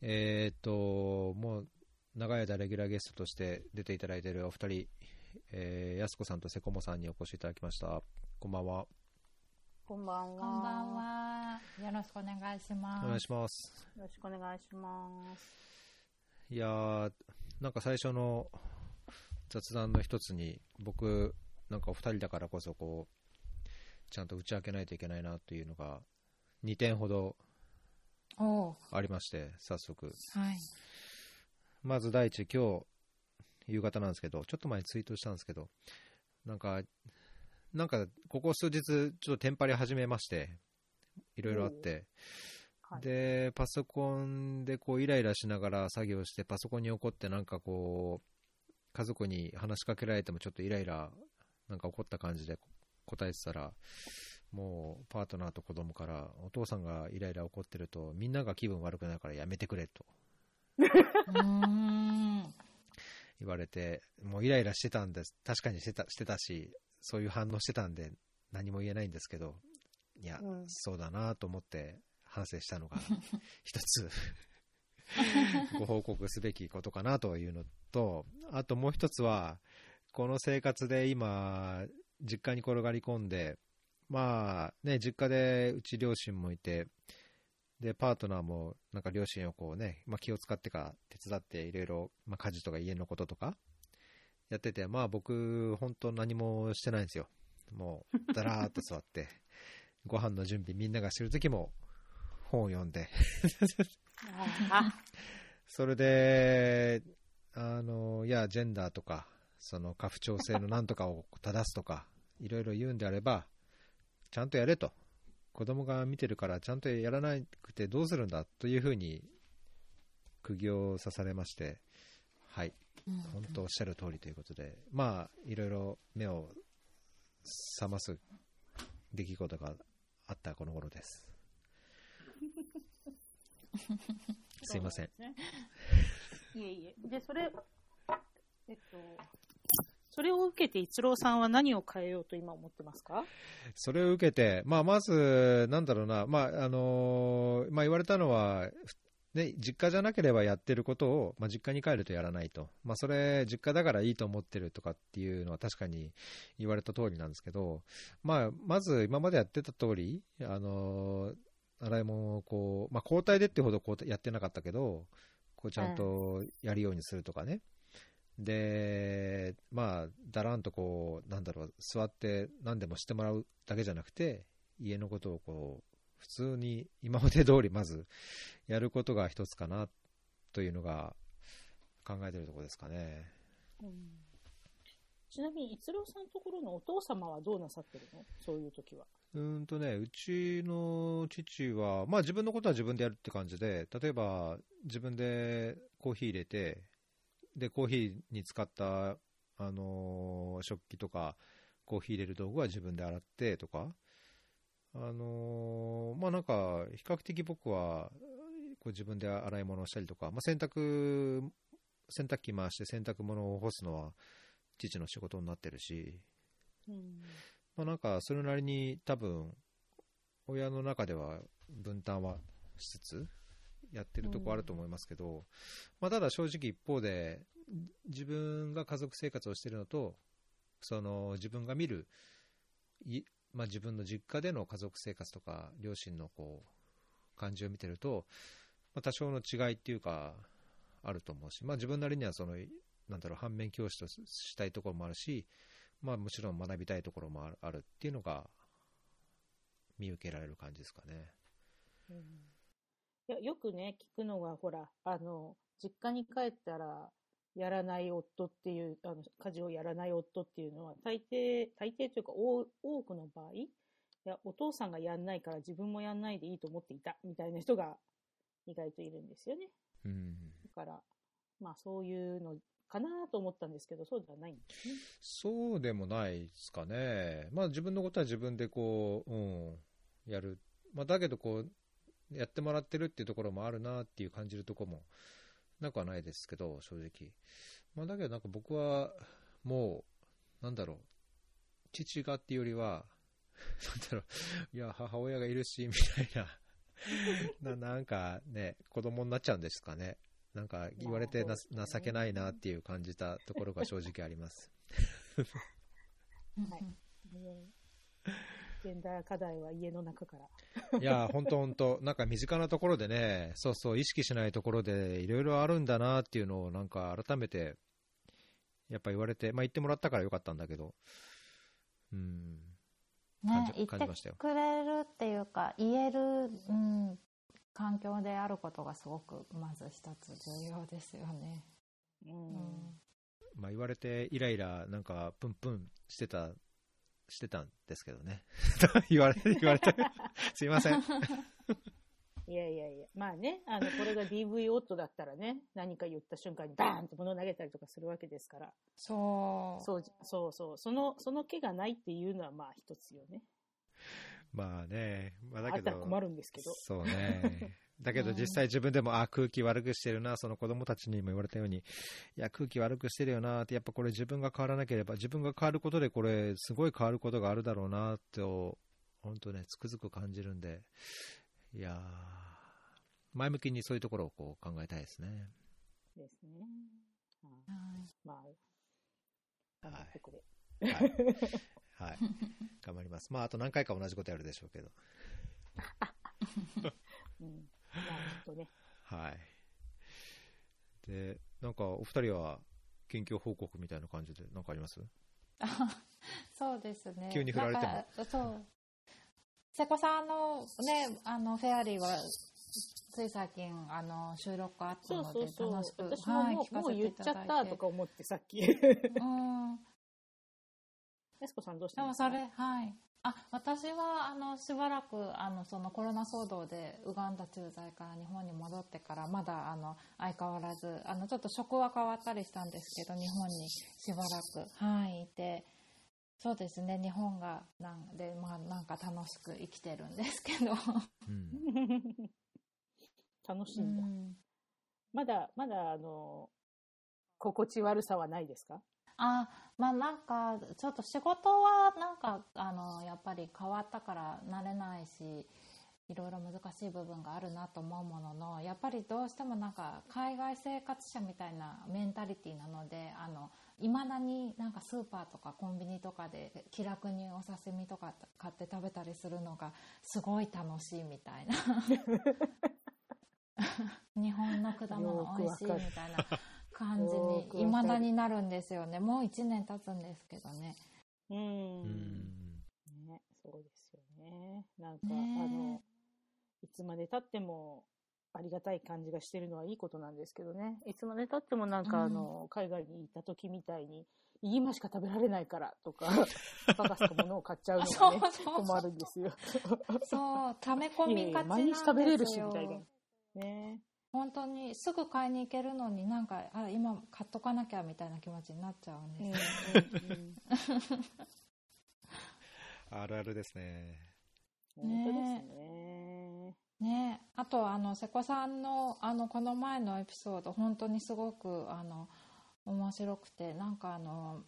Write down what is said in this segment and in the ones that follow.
えーっと、もう長い間レギュラーゲストとして出ていただいているお二人、えー、やすこさんとせこもさんにお越しいただきました。こんばんは。こんばんは。こんばんは。よろしくお願いします。お願いします。よろしくお願いします。いやー、なんか最初の雑談の一つに、僕、なんかお二人だからこそ、こう、ちゃんと打ち明けないといけないなというのが、2点ほどありまして、早速。はい。まず第一、今日、夕方なんですけど、ちょっと前にツイートしたんですけど、なんか、なんか、ここ数日、ちょっとテンパり始めまして、いろいろあって、はい、で、パソコンでこうイライラしながら作業して、パソコンに怒ってなんかこう、家族に話しかけられてもちょっとイライラ、なんか怒った感じで答えてたら、もうパートナーと子供から、お父さんがイライラ怒ってると、みんなが気分悪くなるからやめてくれと。言われて、もうイライラしてたんです。確かにしてたしてたし、そういう反応してたんで、何も言えないんですけど、いや、うんそうだなと思って反省したのが、一つ、ご報告すべきことかなというのと、あともう一つは、この生活で今、実家に転がり込んで、まあね、実家でうち両親もいて、で、パートナーもなんか両親をこうね、まあ、気を使ってか手伝っていろいろ、まあ、家事とか家のこととかやってて、まあ僕、本当何もしてないんですよ。もう、だらーっと座って、ご飯の準備みんながしてる時も本を読んで、あ、それで、あの、いや、ジェンダーとか、その家父長制のなんとかを正すとか、いろいろ言うんであれば、ちゃんとやれと。子供が見てるからちゃんとやらなくてどうするんだというふうに釘を刺されまして、はい、本当おっしゃる通りということで、まあ、いろいろ目を覚ます出来事があったこの頃です。すいません。いえいえ。で、それ、えっと、それを受けて一郎さんは何を変えようと今思ってますか？それを受けて、まあ、まず、なんだろうな、まああのまあ、言われたのは、ね、実家じゃなければやってることを、まあ、実家に帰るとやらないと、まあ、それ、実家だからいいと思ってるとかっていうのは確かに言われた通りなんですけど、まあ、まず今までやってた通り、あの洗い物をこう、まあ、交代でってほどこうやってなかったけど、こうちゃんとやるようにするとかね。で、まあ、だらんとこう、なんだろう、座って何でもしてもらうだけじゃなくて、家のことをこう、普通に今まで通りまずやることが一つかなというのが考えてるところですかね。うんちなみに一郎さんのところのお父様はどうなさってるの？そういう時は。うーんとね、うちの父は、まあ自分のことは自分でやるって感じで、例えば自分でコーヒー入れて、で、コーヒーに使った、あのー食器とか、コーヒー入れる道具は自分で洗ってとか、あのーまあなんか、比較的僕は、こう自分で洗い物をしたりとか、まあ洗濯、洗濯機回して洗濯物を干すのは父の仕事になってるし、うん。まあ、なんかそれなりに多分親の中では分担はしつつやってるとこあると思いますけど、まあ、ただ正直一方で自分が家族生活をしているのとその自分が見るい、まあ、自分の実家での家族生活とか両親のこう感じを見てると、まあ、多少の違いっていうかあると思うし、まあ、自分なりにはそのなんだろう反面教師としたいところもあるし、まあ、もちろん学びたいところもあるあるっていうのが見受けられる感じですかね。うんいやよくね、聞くのが、ほら、あの、実家に帰ったら、やらない夫っていう、あの、家事をやらない夫っていうのは、大抵、大抵というか、多多くの場合、いや、お父さんがやんないから自分もやんないでいいと思っていた、みたいな人が意外といるんですよね。うん、だから、まあそういうのかなと思ったんですけど、そうではないんですね。そうでもないですかね。まあ自分のことは自分でこう、うん、やる。まあだけどこう、やってもらってるっていうところもあるなっていう感じるところもなくはないですけど、正直。まあだけどなんか僕は、もう、なんだろう、父がっていうよりは、なんだろう、いや、母親がいるし、みたいな ななんかね、子供になっちゃうんですかね。なんか言われて情けないなっていう感じたところが正直あります。はい ねジェンダー課題は家の中から。いや、本当本当なんか身近なところでね、そうそう、意識しないところでいろいろあるんだなっていうのをなんか改めて、やっぱ言われて、まあ言ってもらったからよかったんだけど、うん、感じ、ね言っ感じましたよてくれるっていうか、言える、うん、環境であることがすごく、まず一つ重要ですよね。ううんん。まあ言われてイライラ、なんかプンプンしてた、してたんですけどね。言われて、言われて、すいません。いやいやいや。まあね、あの、これが DV 夫だったらね、何か言った瞬間にバーンと物を投げたりとかするわけですから。そう。そう、そうそう。その、その気がないっていうのはまあ一つよね。まあね、まあだあけど、ったら困るんですけど。そうね。だけどうん実際自分でも、あ、空気悪くしてるな、その子供たちにも言われたように、いや、空気悪くしてるよなって、やっぱこれ自分が変わらなければ、自分が変わることでこれ、すごい変わることがあるだろうなって、本当ね、つくづく感じるんで、いやー前向きにそういうところをこう考えたいですね。ですね。はいはいまあ、頑張ってくれ。はい。はい。頑張ります。まあ、あと何回か同じことやるでしょうけど。うん。まあ、とね。はい。で、なんか、お二人は、近況報告みたいな感じで、なんかあります？あ そうですね。急に振られてもそう。瀬古さんのね、あの、フェアリーは、つい最近、あの、収録あったそうので、そうそう。楽しく、私ももう,、聞かもうせていただいて。言っちゃったとか思ってさっき。うん。やすこさんどうしたんですか？でもそれ、はい。あ、私は、あの、しばらく、あの、そのコロナ騒動で、ウガンダ駐在から日本に戻ってから、まだ、あの、相変わらず、あの、ちょっと職は変わったりしたんですけど、日本にしばらく、はい、いて、そうですね、日本が、なんで、まあ、なんか楽しく生きてるんですけど。うん。楽しいんだ。まだ、まだ、あの、心地悪さはないですか？あまあなんかちょっと仕事はなんかあのやっぱり変わったから慣れないしいろいろ難しい部分があるなと思うもののやっぱりどうしてもなんか海外生活者みたいなメンタリティーなのであの未だになんかスーパーとかコンビニとかで気楽にお刺身とか買って食べたりするのがすごい楽しいみたいな。日本の果物美味しいみたいな感じよにくわかる未だになるんですよねもう1年経つんですけどねう。うんん。ね、そうですよね。なんか、ねえあの、いつまで経っても、ありがたい感じがしてるのはいいことなんですけどね。いつまで経ってもなんか、うんあの、海外に行った時みたいに、イギマしか食べられないからとか、バカすかものを買っちゃうのがね、困るんですよ。そう溜め込みがちなんですよいやいや毎日食べれるしみたいなね本当にすぐ買いに行けるのになんかあ今買っとかなきゃみたいな気持ちになっちゃうんうんです、うんうん あるあるですね。本当ですね。ねあとあの瀬古さんのあのこの前のエピソード本当にすごくあの面白くてなんかあの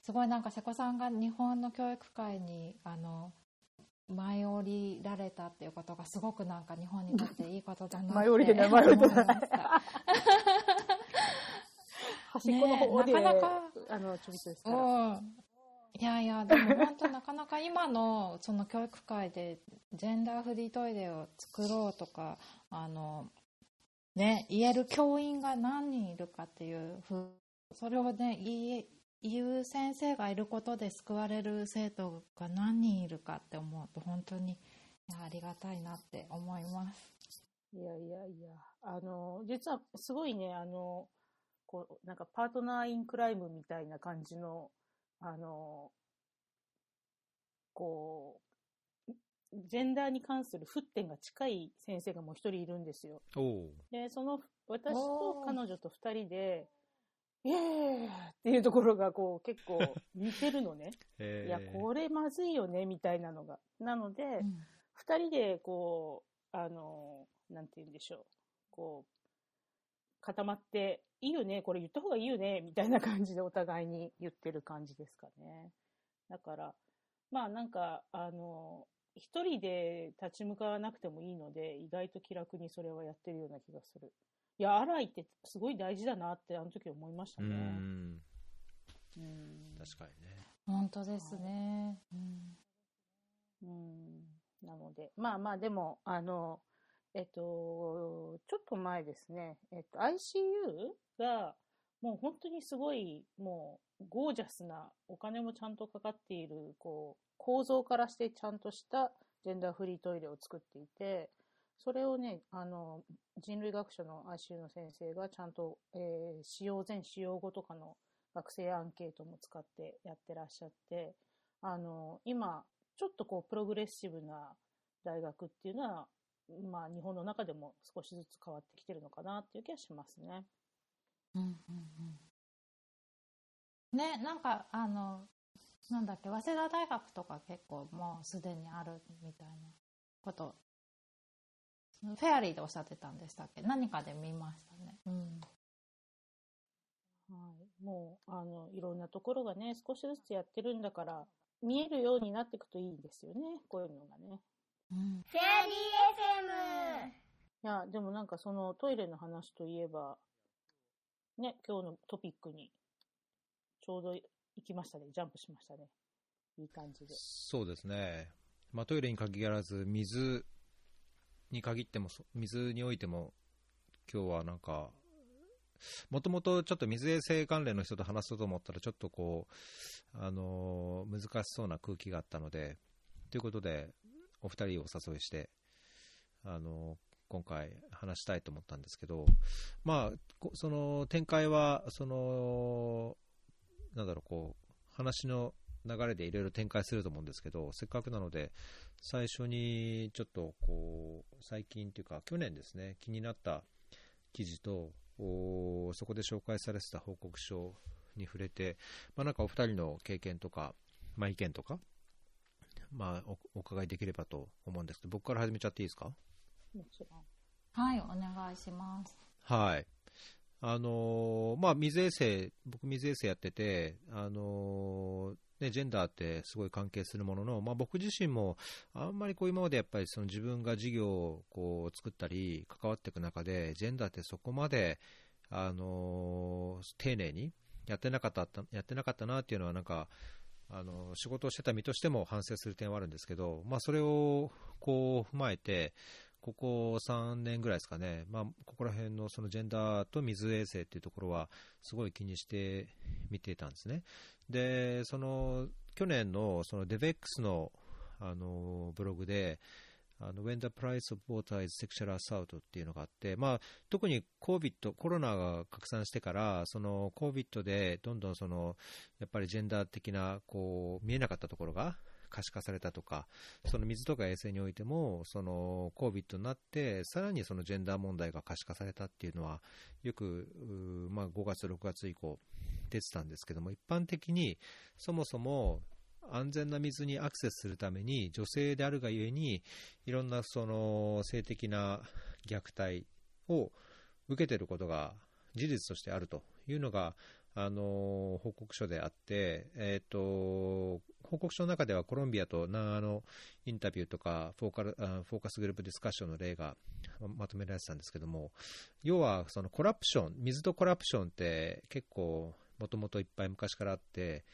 すごいなんか瀬古さんが日本の教育界にあの舞い降りられたっていうことがすごくなんか日本にとっていいことだなって舞い降りてない舞い降りてない端っこの方で、ねなかなかあの、ちょびっとですから。うんいやいやでも本当なかなか今のその教育界でジェンダーフリートイレを作ろうとかあのね言える教員が何人いるかっていうふうそれをね言い言う先生がいることで救われる生徒が何人いるかって思うと本当にいやありがたいなって思います。いやいやいや、あの、実はすごいね、あの、こう、なんかパートナーインクライムみたいな感じの、あの、こう、ジェンダーに関する沸点が近い先生がもう一人いるんですよ。で、その、私と彼女と二人で、イエーイっていうところがこう結構似てるのね。えー、いや、これまずいよね、みたいなのが。なので、うん二人で、こう、あの、なんて言うんでしょう。こう、固まって、いいよね、これ言った方がいいよね、みたいな感じでお互いに言ってる感じですかね。だから、まあなんか、あの、一人で立ち向かわなくてもいいので、意外と気楽にそれはやってるような気がする。いや、アライってすごい大事だなってあの時思いましたうね。んうん確かにね。本当ですね。うんうんなので、まあまあ、でも、あの、えっと、ちょっと前ですね、えっと、ICU が、もう本当にすごい、もう、ゴージャスな、お金もちゃんとかかっている、こう、構造からしてちゃんとしたジェンダーフリートイレを作っていて、それをね、あの、人類学者の ICU の先生がちゃんと、えー使用前使用後とかの学生アンケートも使ってやってらっしゃって、あの、今、ちょっとこう、プログレッシブな大学っていうのは、まあ、日本の中でも少しずつ変わってきてるのかなっていう気がしますね。うんうんうんね、なんかあのなんだっけ早稲田大学とか結構もうすでにあるみたいなことフェアリーでおっしゃってたんでしたっけ？何かで見ましたね。うんはい。もう、あの、いろんなところがね、少しずつやってるんだから、見えるようになっていくといいですよね。こういうのがね。うんフェアリー FM いや、でもなんかそのトイレの話といえば、ね、今日のトピックに、ちょうど行きましたね。ジャンプしましたね。いい感じで。そうですね。まあ、トイレに限らず、水に限っても、水においても、今日はなんか、もともとちょっと水衛生関連の人と話そうと思ったら、ちょっとこう、あのー難しそうな空気があったので、ということで、お二人をお誘いして、あのー今回話したいと思ったんですけど、まあ、その展開は、その、なんだろう、こう、話の流れでいろいろ展開すると思うんですけど、せっかくなので、最初にちょっとこう、最近というか、去年ですね、気になった記事と、おそこで紹介されてた報告書に触れて、まあ、なんかお二人の経験とか、まあ、意見とか、まあ、おお伺いできればと思うんですけど、僕から始めちゃっていいですか？もちろん。はいお願いします。はい。あのーまあ、水衛生、僕水衛生やってて、あのーね、ジェンダーってすごい関係するものの、まあ、僕自身もあんまりこう今までやっぱりその自分が事業をこう作ったり関わっていく中で、ジェンダーってそこまで、あの丁寧にやってなかった、やってなかったなっていうのはなんか、あの仕事をしてた身としても反省する点はあるんですけど、まあ、それをこう踏まえて、ここ3年ぐらいですかね、まあ、ここら辺のそのジェンダーと水衛生っていうところは、すごい気にして見ていたんですね。で、その去年のそのデベックスのあのブログで、あの When the price of water is sexual assault っていうのがあって、まあ、特に COVID、コロナが拡散してから、その COVID でどんどんそのやっぱりジェンダー的なこう見えなかったところが可視化されたとか、その水とか衛生においても、その COVID になって、さらにそのジェンダー問題が可視化されたっていうのは、よく、まあ、5月、6月以降、出てたんですけども、一般的にそもそも安全な水にアクセスするために、女性であるがゆえに、いろんなその性的な虐待を受けていることが事実としてあるというのが、あの報告書であって、えー、と報告書の中ではコロンビアと長野インタビューとかフォーカルフォーカスグループディスカッションの例がまとめられてたんですけども要はそのコラプション水とコラプションって結構もともといっぱい昔からあって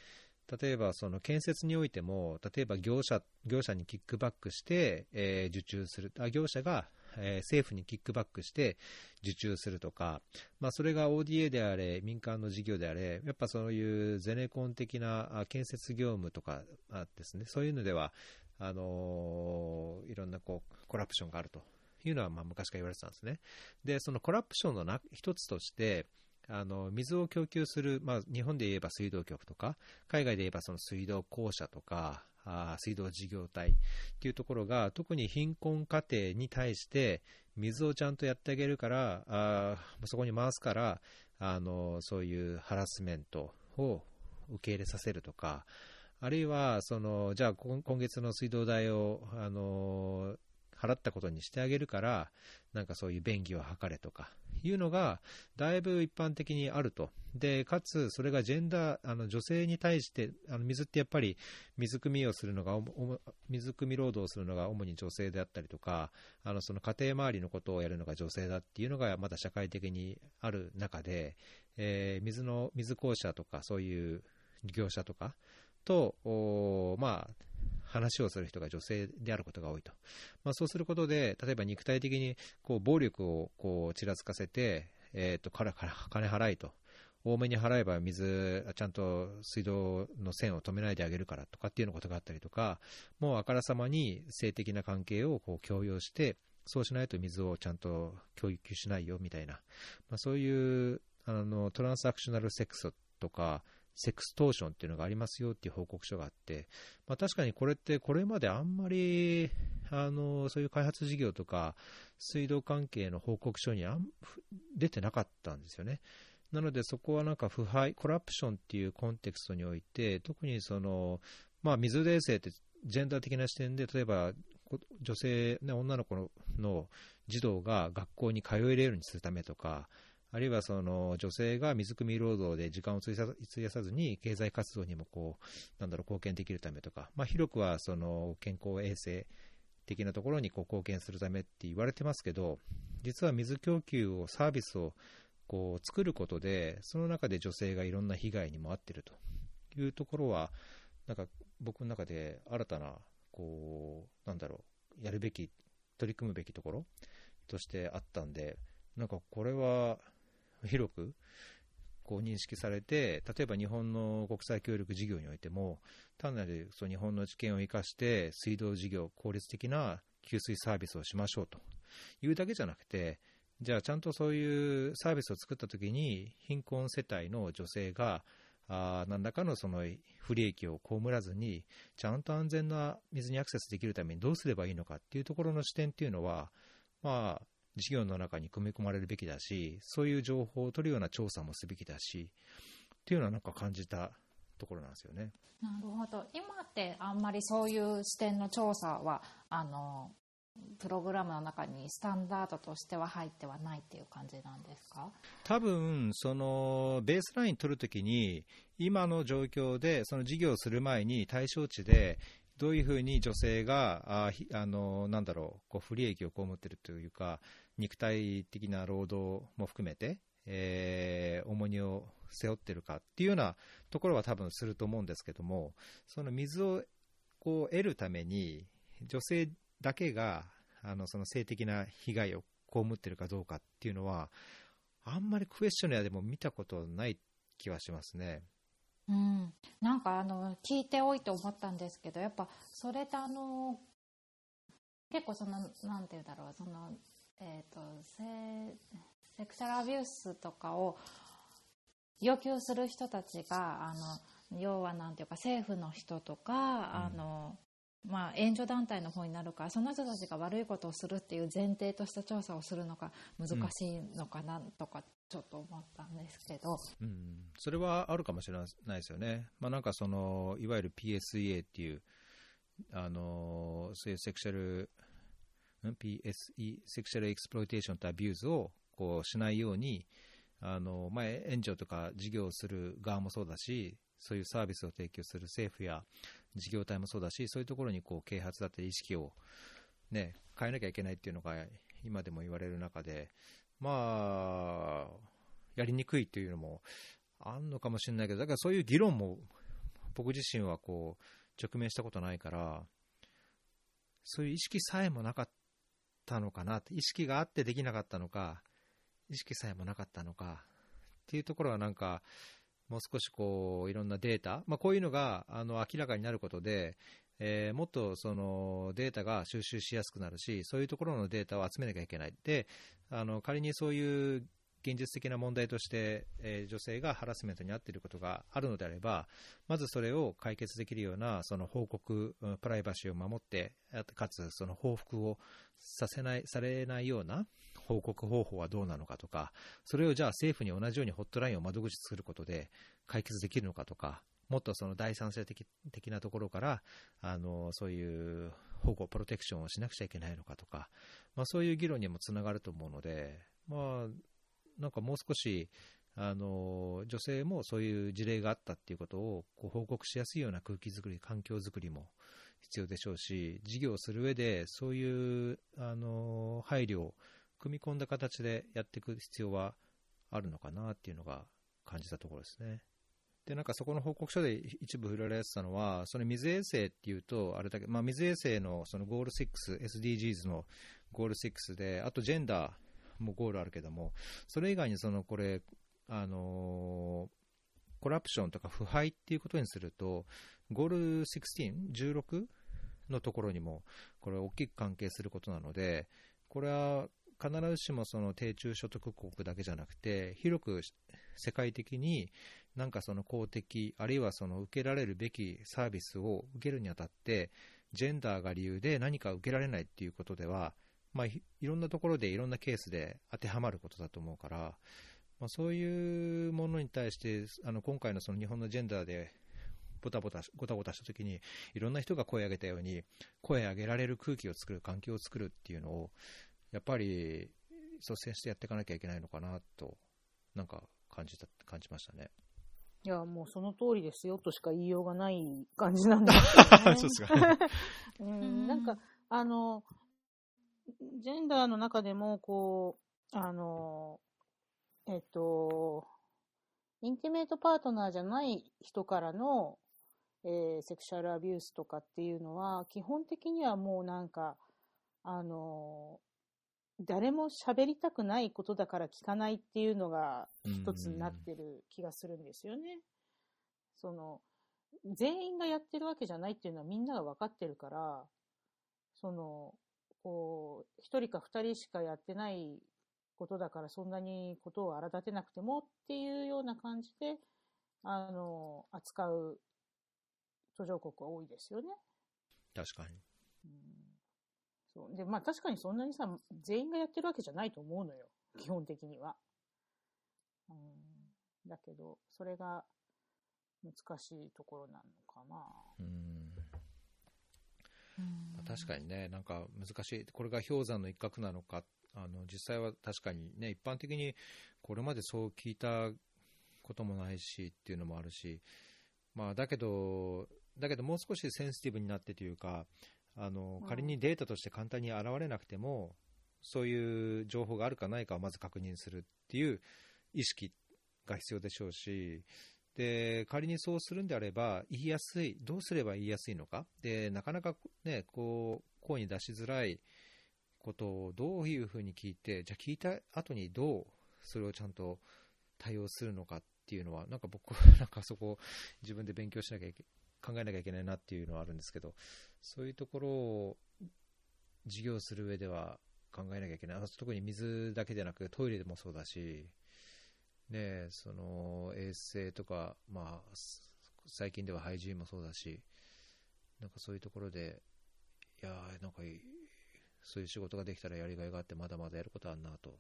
例えばその建設においても例えば業者業者にキックバックして、えー受注するあ業者が、えー政府にキックバックして受注するとか、まあ、それが ODA であれ、民間の事業であれ、やっぱそういうゼネコン的な建設業務とかですね、そういうのでは、あのーいろんなこうコラプションがあるというのは、まあ、昔から言われてたんですね。で、そのコラプションのな一つとして、あの水を供給する、まあ、日本で言えば水道局とか、海外で言えばその水道公社とか、水道事業体っていうところが、特に貧困家庭に対して、水をちゃんとやってあげるから、あそこに回すから、あのそういうハラスメントを受け入れさせるとか、あるいはそのじゃあ今月の水道代をあの払ったことにしてあげるから、なんかそういう便宜を図れとかいうのが、だいぶ一般的にあると。で、かつ、それがジェンダー、あの女性に対して、あの水ってやっぱり水汲みをするのが、おも水汲み労働をするのが主に女性であったりとか、あのその家庭周りのことをやるのが女性だっていうのがまだ社会的にある中で、えー水の、水公社とかそういう業者とかと、おまあ、話をする人が女性であることが多いと。まあ、そうすることで、例えば肉体的にこう暴力をこうちらつかせて、えー、とからから金払いと、多めに払えば水、ちゃんと水道の線を止めないであげるからとかっていうようなことがあったりとか、もうあからさまに性的な関係をこう強要して、そうしないと水をちゃんと供給しないよみたいな、まあ、そういうあのトランスアクショナルセックスとか、セクストーションっていうのがありますよっていう報告書があって、まあ、確かにこれって、これまであんまりあのそういう開発事業とか、水道関係の報告書にあん出てなかったんですよね。なので、そこはなんか腐敗、コラプションっていうコンテクストにおいて、特にその、まあ、水冷静ってジェンダー的な視点で、例えば女性、ね、女の子のの児童が学校に通えるようにするためとか、あるいはその女性が水汲み労働で時間を費やさずに経済活動にもこうなんだろう貢献できるためとか、まあ、広くはその健康衛生的なところにこう貢献するためって言われてますけど、実は水供給を、サービスをこう作ることで、その中で女性がいろんな被害にも遭っているというところは、なんか僕の中で新たな、こう、なんだろう、やるべき、取り組むべきところとしてあったんで、なんかこれは広くこう認識されて、例えば日本の国際協力事業においても、単なるそう日本の知見を生かして、水道事業、効率的な給水サービスをしましょうと。いうだけじゃなくて、じゃあちゃんとそういうサービスを作ったときに、貧困世帯の女性が、あ何らかのその不利益を被らずに、ちゃんと安全な水にアクセスできるためにどうすればいいのかっていうところの視点っていうのは、まあ、事業の中に組み込まれるべきだし、そういう情報を取るような調査もすべきだし、っていうのはなんか感じたところなんですよね。なるほど今ってあんまりそういう視点の調査はあのプログラムの中にスタンダードとしては入ってはないっていう感じなんですか？多分そのベースライン取るときに、今の状況で、その事業をする前に対象値で、どういうふうに女性が、あひあのなんだろう、こう不利益を被っているというか、肉体的な労働も含めて、えー重荷を背負ってるかっていうようなところは多分すると思うんですけども、その水をこう得るために、女性だけがあのその性的な被害を被ってるかどうかっていうのは、あんまりクエスチョネアでも見たことない気はしますね。うん、なんかあの聞いておいて思ったんですけどやっぱそれってあの結構そのなんて言うんだろうその、えー、とセセクシャルアビュースとかを要求する人たちがあの要はなんていうか政府の人とか、あのまあ、援助団体の方になるからその人たちが悪いことをするっていう前提とした調査をするのが難しいのかなとかちょっと思ったんですけど。うん、それはあるかもしれないですよね。まあ、なんかその、いわゆる PSEA っていう、あの、そういうセクシャル、PSE、セクシャルエクスプロイテーションとアビューズをこうしないように、あの、まあ、援助とか事業をする側もそうだし、そういうサービスを提供する政府や事業体もそうだし、そういうところにこう啓発だったり意識を、ね、変えなきゃいけないっていうのが今でも言われる中で、まあ、やりにくいというのもあんのかもしれないけど、だからそういう議論も僕自身はこう直面したことないから、そういう意識さえもなかったのかな、意識があってできなかったのか、意識さえもなかったのかっていうところはなんか、もう少しこういろんなデータ、まあ、こういうのがあの明らかになることで、えーもっとそのデータが収集しやすくなるし、そういうところのデータを集めなきゃいけない。で、あの仮にそういう現実的な問題として、えー女性がハラスメントに遭っていることがあるのであれば、まずそれを解決できるようなその報告、プライバシーを守って、かつその報復をさせない、されないような報告方法はどうなのかとか、それをじゃあ政府に同じようにホットラインを窓口作ることで解決できるのかとか、もっとその第三者的的なところからあのそういう保護、プロテクションをしなくちゃいけないのかとか、まあ、そういう議論にもつながると思うので、まあ、なんかもう少しあの女性もそういう事例があったっていうことをこう報告しやすいような空気づくり、環境づくりも必要でしょうし、事業をする上でそういうあの配慮を組み込んだ形でやっていく必要はあるのかなっていうのが感じたところですね。で、なんかそこの報告書で一部触れられてたのは、その水衛星っていうと、あれだけ、まあ、水衛星のそのゴール6、SDGs のゴール6で、あとジェンダーもうゴールあるけども、それ以外にそのこれ、あの、コラプションとか腐敗っていうことにすると、ゴール16、16のところにも、これ大きく関係することなので、これは必ずしもその低中所得国だけじゃなくて、広く世界的になんかその公的、あるいはその受けられるべきサービスを受けるにあたって、ジェンダーが理由で何か受けられないっていうことでは、まあ、いろんなところでいろんなケースで当てはまることだと思うから、まあ、そういうものに対して、あの今回のその日本のジェンダーでボタボタ、ごたごたしたときに、いろんな人が声を上げたように、声を上げられる空気を作る、環境を作るっていうのを、やっぱり率先してやっていかなきゃいけないのかなと、なんか感じた、感じましたね。いや、もうその通りですよとしか言いようがない感じなんですけど、ね、そうですか。うん、なんか、あの、ジェンダーの中でも、こう、あの、えっと、インティメイトパートナーじゃない人からの、えー、セクシャルアビュースとかっていうのは、基本的にはもうなんか、あの、誰も喋りたくないことだから聞かないっていうのが一つになってる気がするんですよね。その、全員がやってるわけじゃないっていうのはみんなが分かってるから、その、こう、一人か二人しかやってないことだからそんなにことを荒立てなくてもっていうような感じで、あの、扱う途上国は多いですよね。確かに。うんそう。で、まあ確かにそんなにさ、全員がやってるわけじゃないと思うのよ。基本的には。うん。だけど、それが難しいところなのかな。うん。確かにね、なんか難しい。これが氷山の一角なのか。あの、実際は確かにね、一般的にこれまでそう聞いたこともないしっていうのもあるし、まあだけど、だけどもう少しセンシティブになってというか、あの仮にデータとして簡単に現れなくても、そういう情報があるかないかをまず確認するっていう意識が必要でしょうし、で仮にそうするんであれば、言いやすい、どうすれば言いやすいのか、でなかなか、ね、こう声に出しづらいことをどういうふうに聞いて、じゃあ聞いた後にどうそれをちゃんと対応するのかっていうのは、なんか僕は なんかそこ自分で勉強しなきゃいけ考えなきゃいけないなっていうのはあるんですけど、そういうところを事業する上では考えなきゃいけない。特に水だけでなくトイレでもそうだし、ね、その衛生とか、まあ、最近ではハイジーンもそうだし、なんかそういうところで、いやなんかそういう仕事ができたらやりがいがあって、まだまだやることあるなと。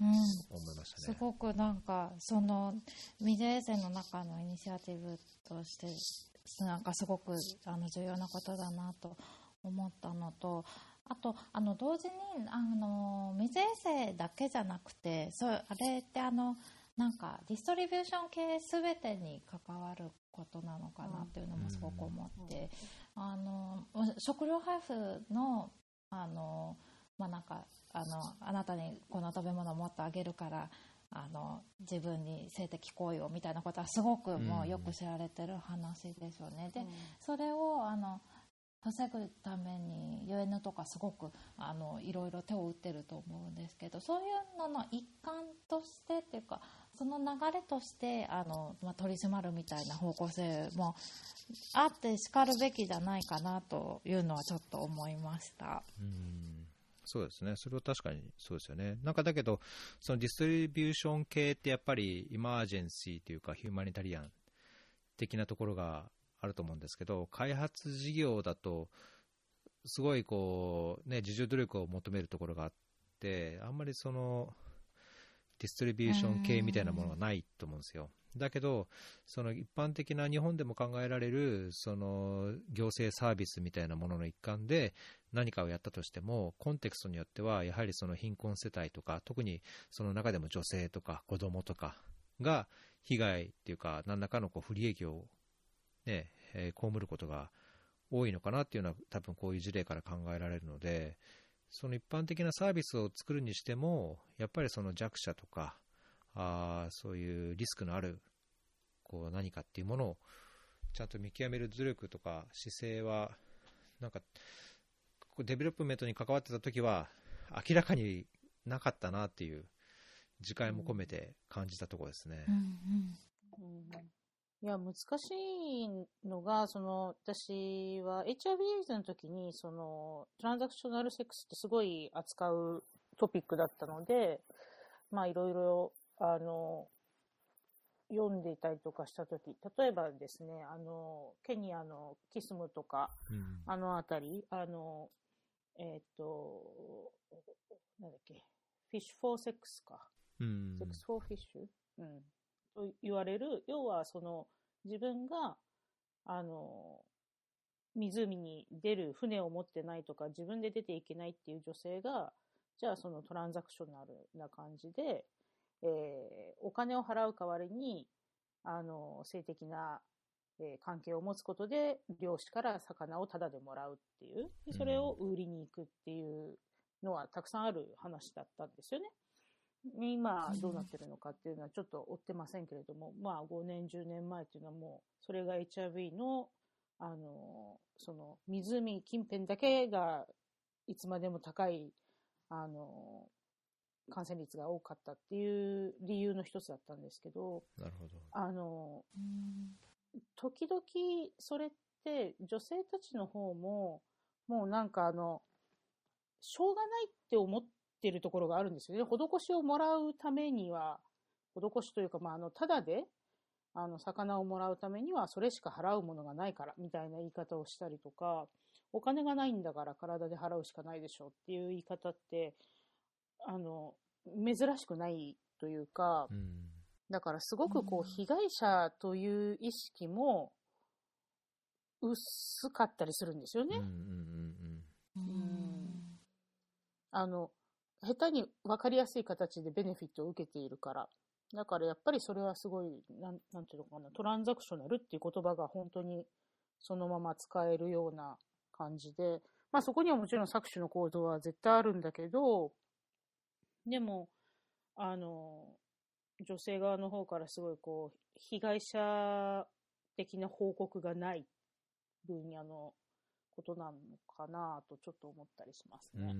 思いましたね、すごくなんかその水衛星の中のイニシアティブとしてなんかすごくあの重要なことだなと思ったのとあとあの同時にあの水衛星だけじゃなくてそあれってあのなんかディストリビューション系全てに関わることなのかなっていうのもすごく思って、あの食料配布のあの、まあ、なんかあのあなたにこの食べ物をもっとあげるからあの自分に性的行為をみたいなことはすごくもうよく知られてる話でしょうね。で、それをあの防ぐために UN とかすごくあのいろいろ手を打ってると思うんですけどそういうのの一環としてっていうかその流れとしてあの、まあ、取り締まるみたいな方向性もあってしかるべきじゃないかなというのはちょっと思いました。うんそうですね、それは確かにそうですよね。なんかだけど、そのディストリビューション系ってやっぱりイマージェンシーというかヒューマニタリアン的なところがあると思うんですけど、開発事業だと、すごいこう、ね、自助努力を求めるところがあって、あんまりその、ディストリビューション系みたいなものはないと思うんですよ。だけど、その一般的な日本でも考えられるその行政サービスみたいなものの一環で何かをやったとしても、コンテクストによっては、やはりその貧困世帯とか、特にその中でも女性とか子供とかが被害っていうか、何らかのこう不利益を、ねえー被ることが多いのかなっていうのは、多分こういう事例から考えられるので、その一般的なサービスを作るにしても、やっぱりその弱者とか、あそういうリスクのあるこう何かっていうものをちゃんと見極める努力とか姿勢は、なんか、 development に関わってた時は、明らかになかったなっていう、自戒も込めて感じたところですね。うんうんいや、難しいのが、その、私は HIV の時に、その、 transactional sex ってすごい扱うトピックだったので、まあ、いろいろ、あの、読んでいたりとかした時、例えばですね、あの、ケニアのキスムとか、うん。あのあたり、あの、えっ、と、なんだっけ、フィッシュフォーセックスか。うん。セックスフォーフィッシュ、うん、と言われる、要はその自分が、あの、湖に出る船を持ってないとか、自分で出ていけないっていう女性が、じゃあそのトランザクショナルな感じで、えーお金を払う代わりに、あの、性的な、えー関係を持つことで、漁師から魚をタダでもらうっていう、それを売りに行くっていうのはたくさんある話だったんですよね。ね今どうなってるのかっていうのはちょっと追ってませんけれども、まあ5年、10年前っていうのはもう、それが HIV の、あの、その湖近辺だけがいつまでも高い、あの、感染率が多かったっていう理由の一つだったんですけど、なるほど。あの、うん時々それって女性たちの方ももうなんかあのしょうがないって思ってるところがあるんですよね。施しをもらうためには施しというか、まあ、あのただであの魚をもらうためにはそれしか払うものがないからみたいな言い方をしたりとかお金がないんだから体で払うしかないでしょっていう言い方ってあの珍しくないというか、うん。だからすごくこうん。う被害者という意識も薄かったりするんですよね。うんうんうん。うん。あの、下手に分かりやすい形でベネフィットを受けているから。だからやっぱりそれはすごい、なんなんていうのかな、トランザクショナルっていう言葉が本当にそのまま使えるような感じで、まあそこにはもちろん搾取の行動は絶対あるんだけど、でも、あの、女性側の方からすごいこう、被害者的な報告がない分野のことなのかなとちょっと思ったりしますうんうね。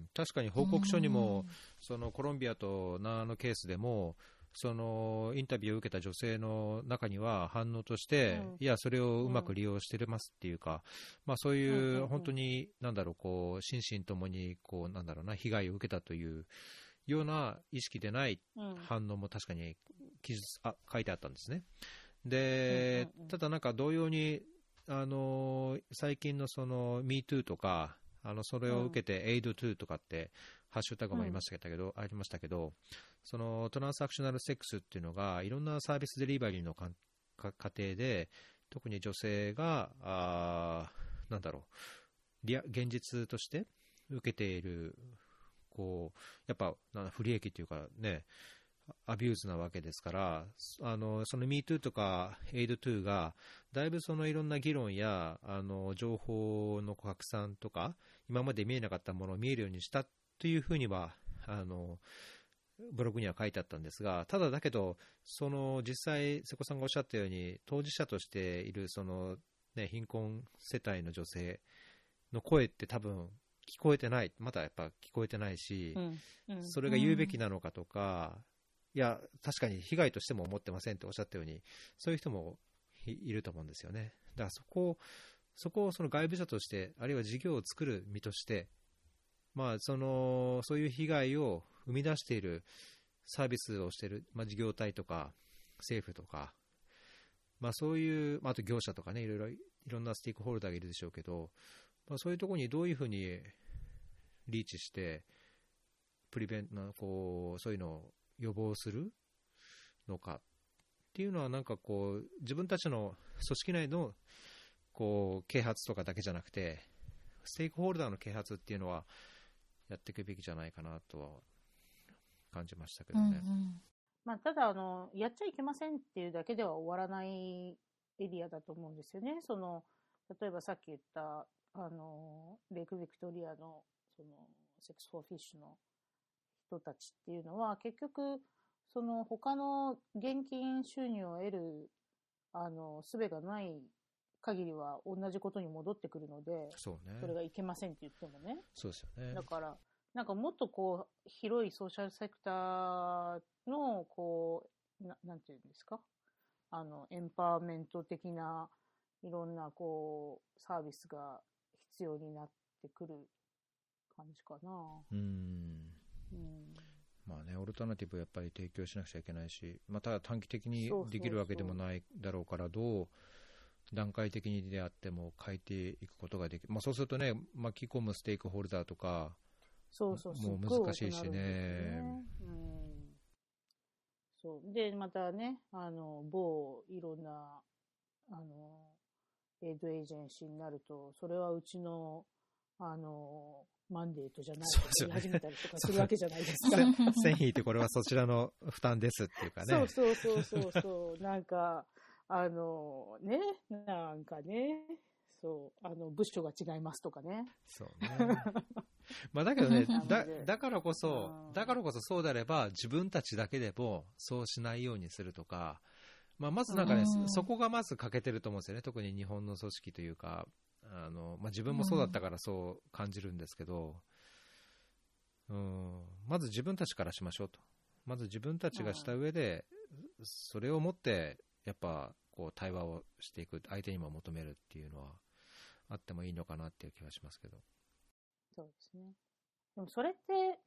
ん確かに報告書にも、そのコロンビアとナーのケースでも、そのインタビューを受けた女性の中には反応として、うん。いや、それをうまく利用してますっていうか、まあ、そういう本当に、なんだろう、こう心身ともにこうなんだろうな被害を受けたというような意識でないうん。反応も確かに記述あ書いてあったんですね。でただなんか同様に、あの最近のその MeToo とか、あのそれを受けて AID2 とかって、ハッシュタグもありましたけど、ありましたけど、そのトランスアクショナルセックスっていうのが、いろんなサービスデリバリーのかんか過程で、特に女性が、あーなんだろう、リア現実として受けている、こう、やっぱ、不利益というかね、 abuse なわけですから、あのその MeToo とか AidToo が、だいぶそのいろんな議論やあの情報の拡散とか、今まで見えなかったものを見えるようにしたというふうには、あのブログには書いてあったんですが、ただだけど、その実際、瀬古さんがおっしゃったように、当事者としているその、ね、貧困世帯の女性の声って多分聞こえてない、まだやっぱ聞こえてないし、うんうん。それが言うべきなのかとか、いや、確かに被害としても思ってませんっておっしゃったように、そういう人もいると思うんですよね。だからそこを、そこをその外部者として、あるいは事業を作る身として、まあ、その、そういう被害を生み出しているサービスをしている、まあ、事業体とか、政府とか、まあ、そういう、まあ、あと業者とかね、いろいろ、いろんなスティークホルダーがいるでしょうけど、まあ、そういうところにどういうふうにリーチして、プリベンこうそういうのを予防するのかっていうのは、なんかこう、自分たちの組織内のこう啓発とかだけじゃなくて、ステークホルダーの啓発っていうのは、やっていくべきじゃないかなとは感じましたけどね。まあ、ただあの、やっちゃいけませんっていうだけでは終わらないエリアだと思うんですよね。その例えばさっき言ったあの Lake Victoria のそのセックス・フォー・フィッシュの人たちっていうのは結局その他の現金収入を得るあの術がない限りは同じことに戻ってくるのでそうね。それがいけませんって言ってもね。そうですよねだ。から、なんかもっとこう、広いソーシャルセクターの、こう、ななんていうんですか？あの、エンパワーメント的な、いろんな、こう、サービスが必要になってくる感じかな。うん。うん。まあね、オルタナティブをやっぱり提供しなくちゃいけないし、また短期的にできるわけでもないだろうから、どう段階的にであっても変えていくことができる、まあ、そうするとね、巻き込むステークホルダーとか、そうそう、もう難しいしねねうん。そう。で、またね、あの、某いろんな、あの、エイドエージェンシーになると、それはうちの、あの、マンデートじゃない。とか始めたりとかするわけじゃないですか。線引いてこれはそちらの負担ですっていうかね。そうそうそうそうそう。なんか、あの、ね、なんかね、そう、あの、部署が違いますとかね。そうね。まあだけどねだ、で。だからこそう、ん。だからこそそうであれば、自分たちだけでもそうしないようにするとか、まあ、まずなんかね、うん。そこがまず欠けてると思うんですよね、特に日本の組織というか、あのまあ、自分もそうだったからそう感じるんですけど、うん、まず自分たちからしましょうと、まず自分たちがした上で、それをもって、やっぱこう対話をしていく、相手にも求めるっていうのはあってもいいのかなっていう気はしますけど。そうですね。でもそれって、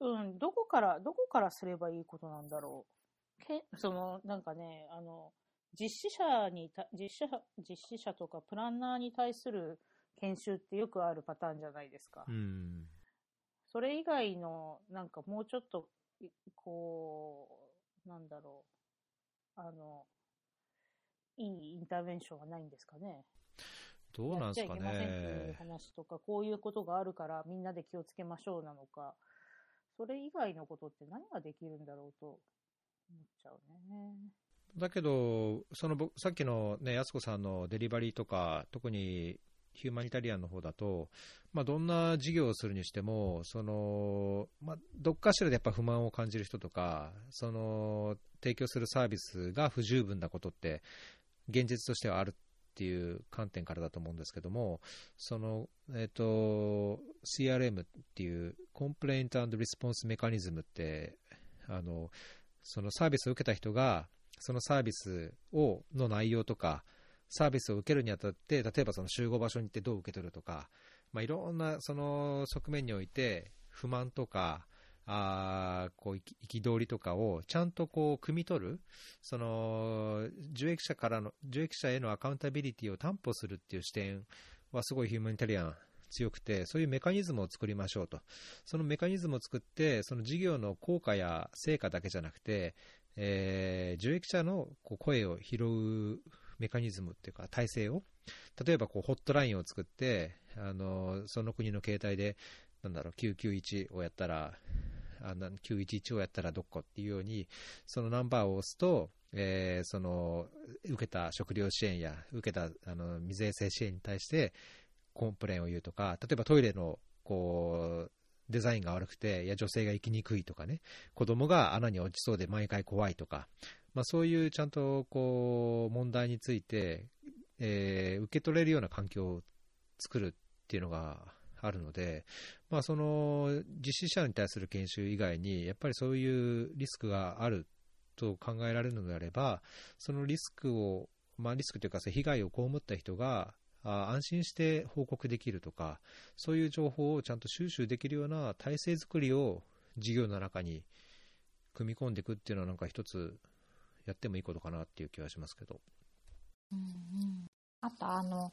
うん、どこから、どこからすればいいことなんだろう。けその、なんかね、あの、実施者にた、実施者、実施者とかプランナーに対する研修ってよくあるパターンじゃないですか。うんそれ以外の、なんかもうちょっと、いこう、なんだろう。あの、いいインターベンションはないんですかね。どうなんですかやっちゃいけませんっていうね。話とか、こういうことがあるからみんなで気をつけましょうなのか、それ以外のことって何ができるんだろうと思っちゃうね。だけど、そのさっきのね、安子さんのデリバリーとか、特にヒューマニタリアンの方だと、まあ、どんな事業をするにしても、そのまあ、どっかしらでやっぱ不満を感じる人とか、その提供するサービスが不十分なことって、現実としてはあるっていう観点からだと思うんですけども、そのえっと CRM っていう、コンプレイントリスポンスメカニズムって、あのそのサービスを受けた人が、そのサービスをの内容とか、サービスを受けるにあたって、例えばその集合場所に行ってどう受け取るとか、まあ、いろんなその側面において、不満とか、あこう憤りとかをちゃんとこう汲み取る、その受益者からの受益者へのアカウンタビリティを担保するっていう視点はすごいヒューマニタリアン強くて、そういうメカニズムを作りましょうと、そのメカニズムを作って、その事業の効果や成果だけじゃなくて、えー受益者のこう声を拾うメカニズムっていうか、体制を、例えばこうホットラインを作って、あのその国の携帯で、なんだろう、991をやったら、あな911をやったらどこっていうように、そのナンバーを押すと、えーその受けた食料支援や受けたあの水衛生支援に対してコンプレーンを言うとか、例えばトイレのこうデザインが悪くて、いや女性が行きにくいとかね、子供が穴に落ちそうで毎回怖いとか、まあ、そういうちゃんとこう問題について、えー受け取れるような環境を作るっていうのがあるので、まあ、その実施者に対する研修以外に、やっぱりそういうリスクがあると考えられるのであれば、そのリスクを、まあ、リスクというか、被害を被った人があ安心して報告できるとか、そういう情報をちゃんと収集できるような体制作りを事業の中に組み込んでいくっていうのは、なんか一つやってもいいことかなっていう気はしますけど。うんうんあとあの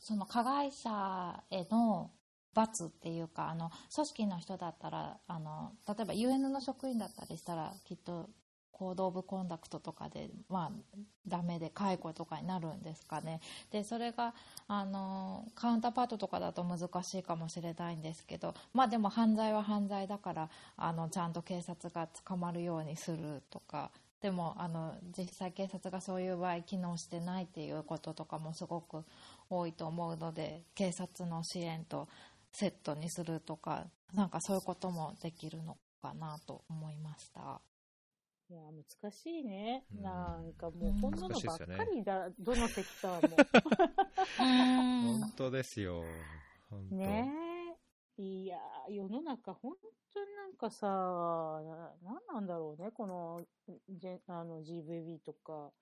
その加害者への罰っていうかあの組織の人だったらあの例えば UN の職員だったりしたらきっと行動部コンダクトとかで、まあ、ダメで解雇とかになるんですかねでそれがあのカウンターパートとかだと難しいかもしれないんですけど、まあ、でも犯罪は犯罪だからあのちゃんと警察が捕まるようにするとかでもあの実際警察がそういう場合機能してないっていうこととかもすごく多いと思うので警察の支援とセットにするとかなんかそういうこともできるのかなと思いました。いや、難しいね。うんなんかもう、こんなのばっかりだ、どのセクターも。本当ですよ。本当。ねえ。いやー、世の中、本当になんかさ、ななんなんだろうね、この、ジェあの GVB とか、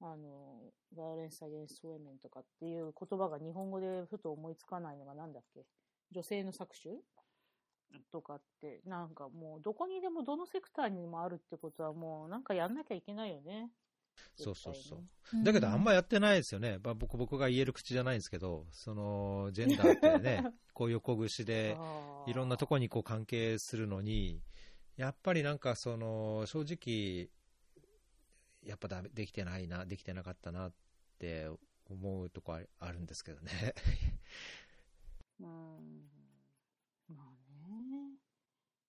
あの、バイオレンス・アゲンスト・ウェメンとかっていう言葉が日本語でふと思いつかないのがなんだっけ？女性の搾取？とかって、なんかもうどこにでもどのセクターにもあるってことはもうなんかやんなきゃいけないよね。そうそうそう。だけど、あんまやってないですよね。まあ、僕僕が言える口じゃないんですけど、その、ジェンダーってね、こう横串で、いろんなとこにこう関係するのに、やっぱりなんかその、正直、やっぱだめできてないな、できてなかったなって思うとこああるんですけどね。うん。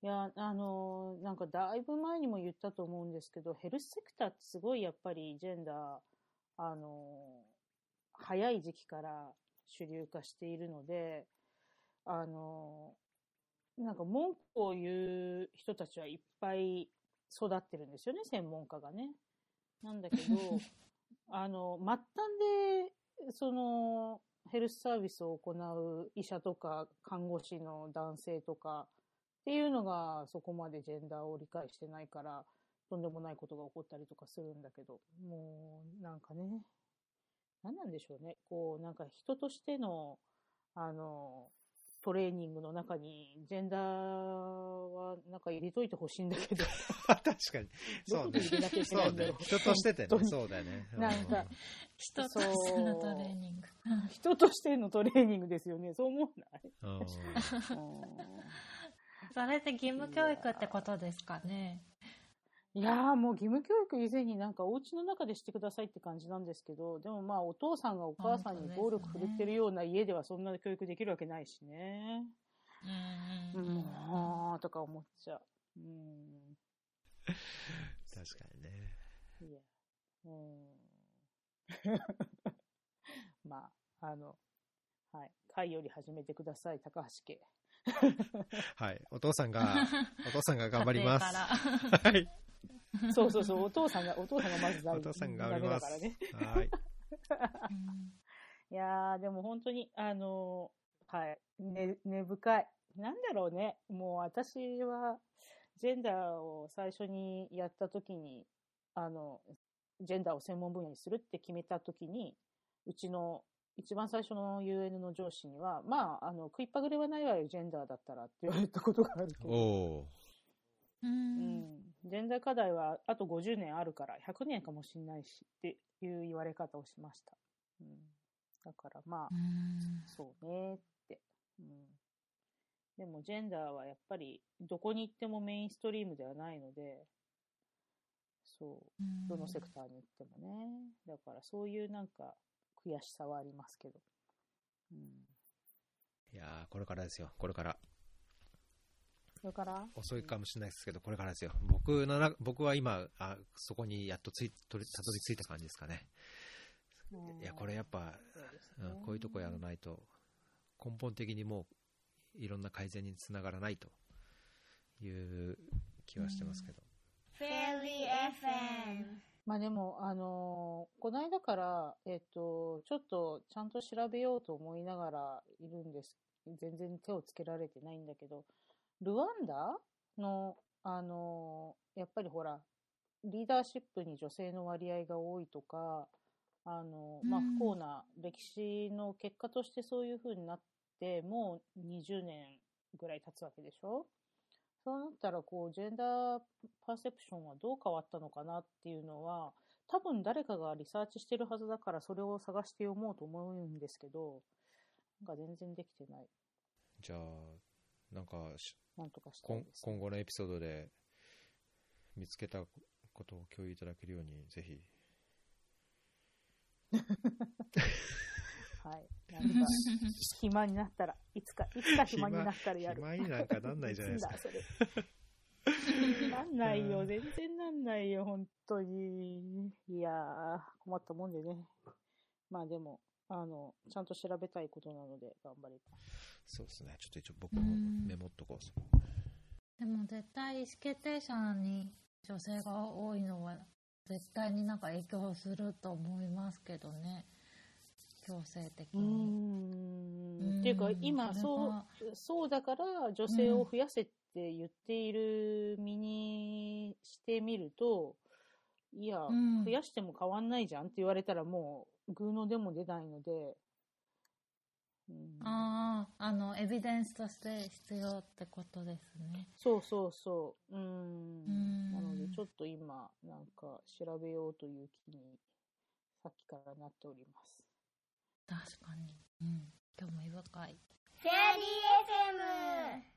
いや、あの、なんかだいぶ前にも言ったと思うんですけど、ヘルスセクターってすごいやっぱりジェンダー、あの、早い時期から主流化しているので、あの、なんか文句を言う人たちはいっぱい育ってるんですよね、専門家がね。なんだけど、あの、末端で、その、ヘルスサービスを行う医者とか看護師の男性とかっていうのがそこまでジェンダーを理解してないからとんでもないことが起こったりとかするんだけど、もうなんかね、何なんでしょうね。こうなんか人としてのあのトレーニングの中にジェンダーはなんか入れといてほしいんだけど、確かに。どこに入れなきゃいけないんだろう。人としててねそうだよね。なんか人としてのトレーニング。人としてのトレーニングですよね。そう思わない？それって義務教育ってことですかね？いやーもう義務教育以前になんかお家の中でしてくださいって感じなんですけど、でもまあお父さんがお母さんに暴力振るってるような家ではそんな教育できるわけないしね。ううんん、あーとか思っちゃう。うん。確かにね。いや。うん。まあ、あの、はい。会より始めてください、高橋家。はい。お父さんが、お父さんが頑張ります。はい。そうそうそう、お父さんが、お父さんがまずお父さん頑張ります。ダメだからね。はい。いやー、でも本当に、あのーはい、ね、根深い。なんだろうね。もう私は、ジェンダーを最初にやった時に、あの、ジェンダーを専門分野にするって決めた時に、うちの一番最初の UN の上司には、まあ、あの、食いっぱぐれはないわよ、ジェンダーだったらって言われたことがあるけど。ううんん。ジェンダー課題はあと50年あるから、100年かもしんないしっていう言われ方をしました。うん。だからまあ、うんそうねって。うん。でも、ジェンダーはやっぱり、どこに行ってもメインストリームではないので、そう。どのセクターに行ってもね。だから、そういうなんか、悔しさはありますけど。うん。いやーこれからですよ、これから。それから、遅いかもしれないですけど、これからですよ。僕のな、僕は今、あそこにやっとついたどり着いた感じですかね。うんいや、これやっぱ、そうんねこういうとこやらないと、根本的にもう、いろんな改善につながらないという気はしてますけど。フェリー FM まあでも、あのーこの間から、えっと、ちょっとちゃんと調べようと思いながらいるんです。全然手をつけられてないんだけど、ルワンダの、あのーやっぱりほら、リーダーシップに女性の割合が多いとか、あのーまあ、うん不幸な歴史の結果としてそういう風になって、もう20年ぐらい経つわけでしょ？そうなったら、こう、ジェンダーパーセプションはどう変わったのかなっていうのは、多分誰かがリサーチしてるはずだから、それを探して読もうと思うんですけど、なんか全然できてない。じゃあ、なんかしなんとかした今いです。今後のエピソードで見つけたことを共有いただけるように、ぜひ。はい。なんか、暇になったら、いつか、いつか暇になったらやる。暇になんかなんないじゃないですか いつだ、それ。なんないよ、うん全然なんないよ、本当に。いやー、困ったもんでね。まあでも、あの、ちゃんと調べたいことなので、頑張ります。そうですね。ちょっと一応僕もメモっとこう。でも絶対意思決定者に女性が多いのは絶対になんか影響すると思いますけどね強制的に。ん。っていうか、うん今、そうが、そうだから、女性を増やせって言っている身にしてみると、いや、うん増やしても変わんないじゃんって言われたらもう、グーのでも出ないので、うんあああのエビデンスとして必要ってことですね。そうそうそう。うーん。うんなので、ちょっと今、なんか、調べようという気に、さっきからなっております。確かに、うん、興味深い。フェアリー FM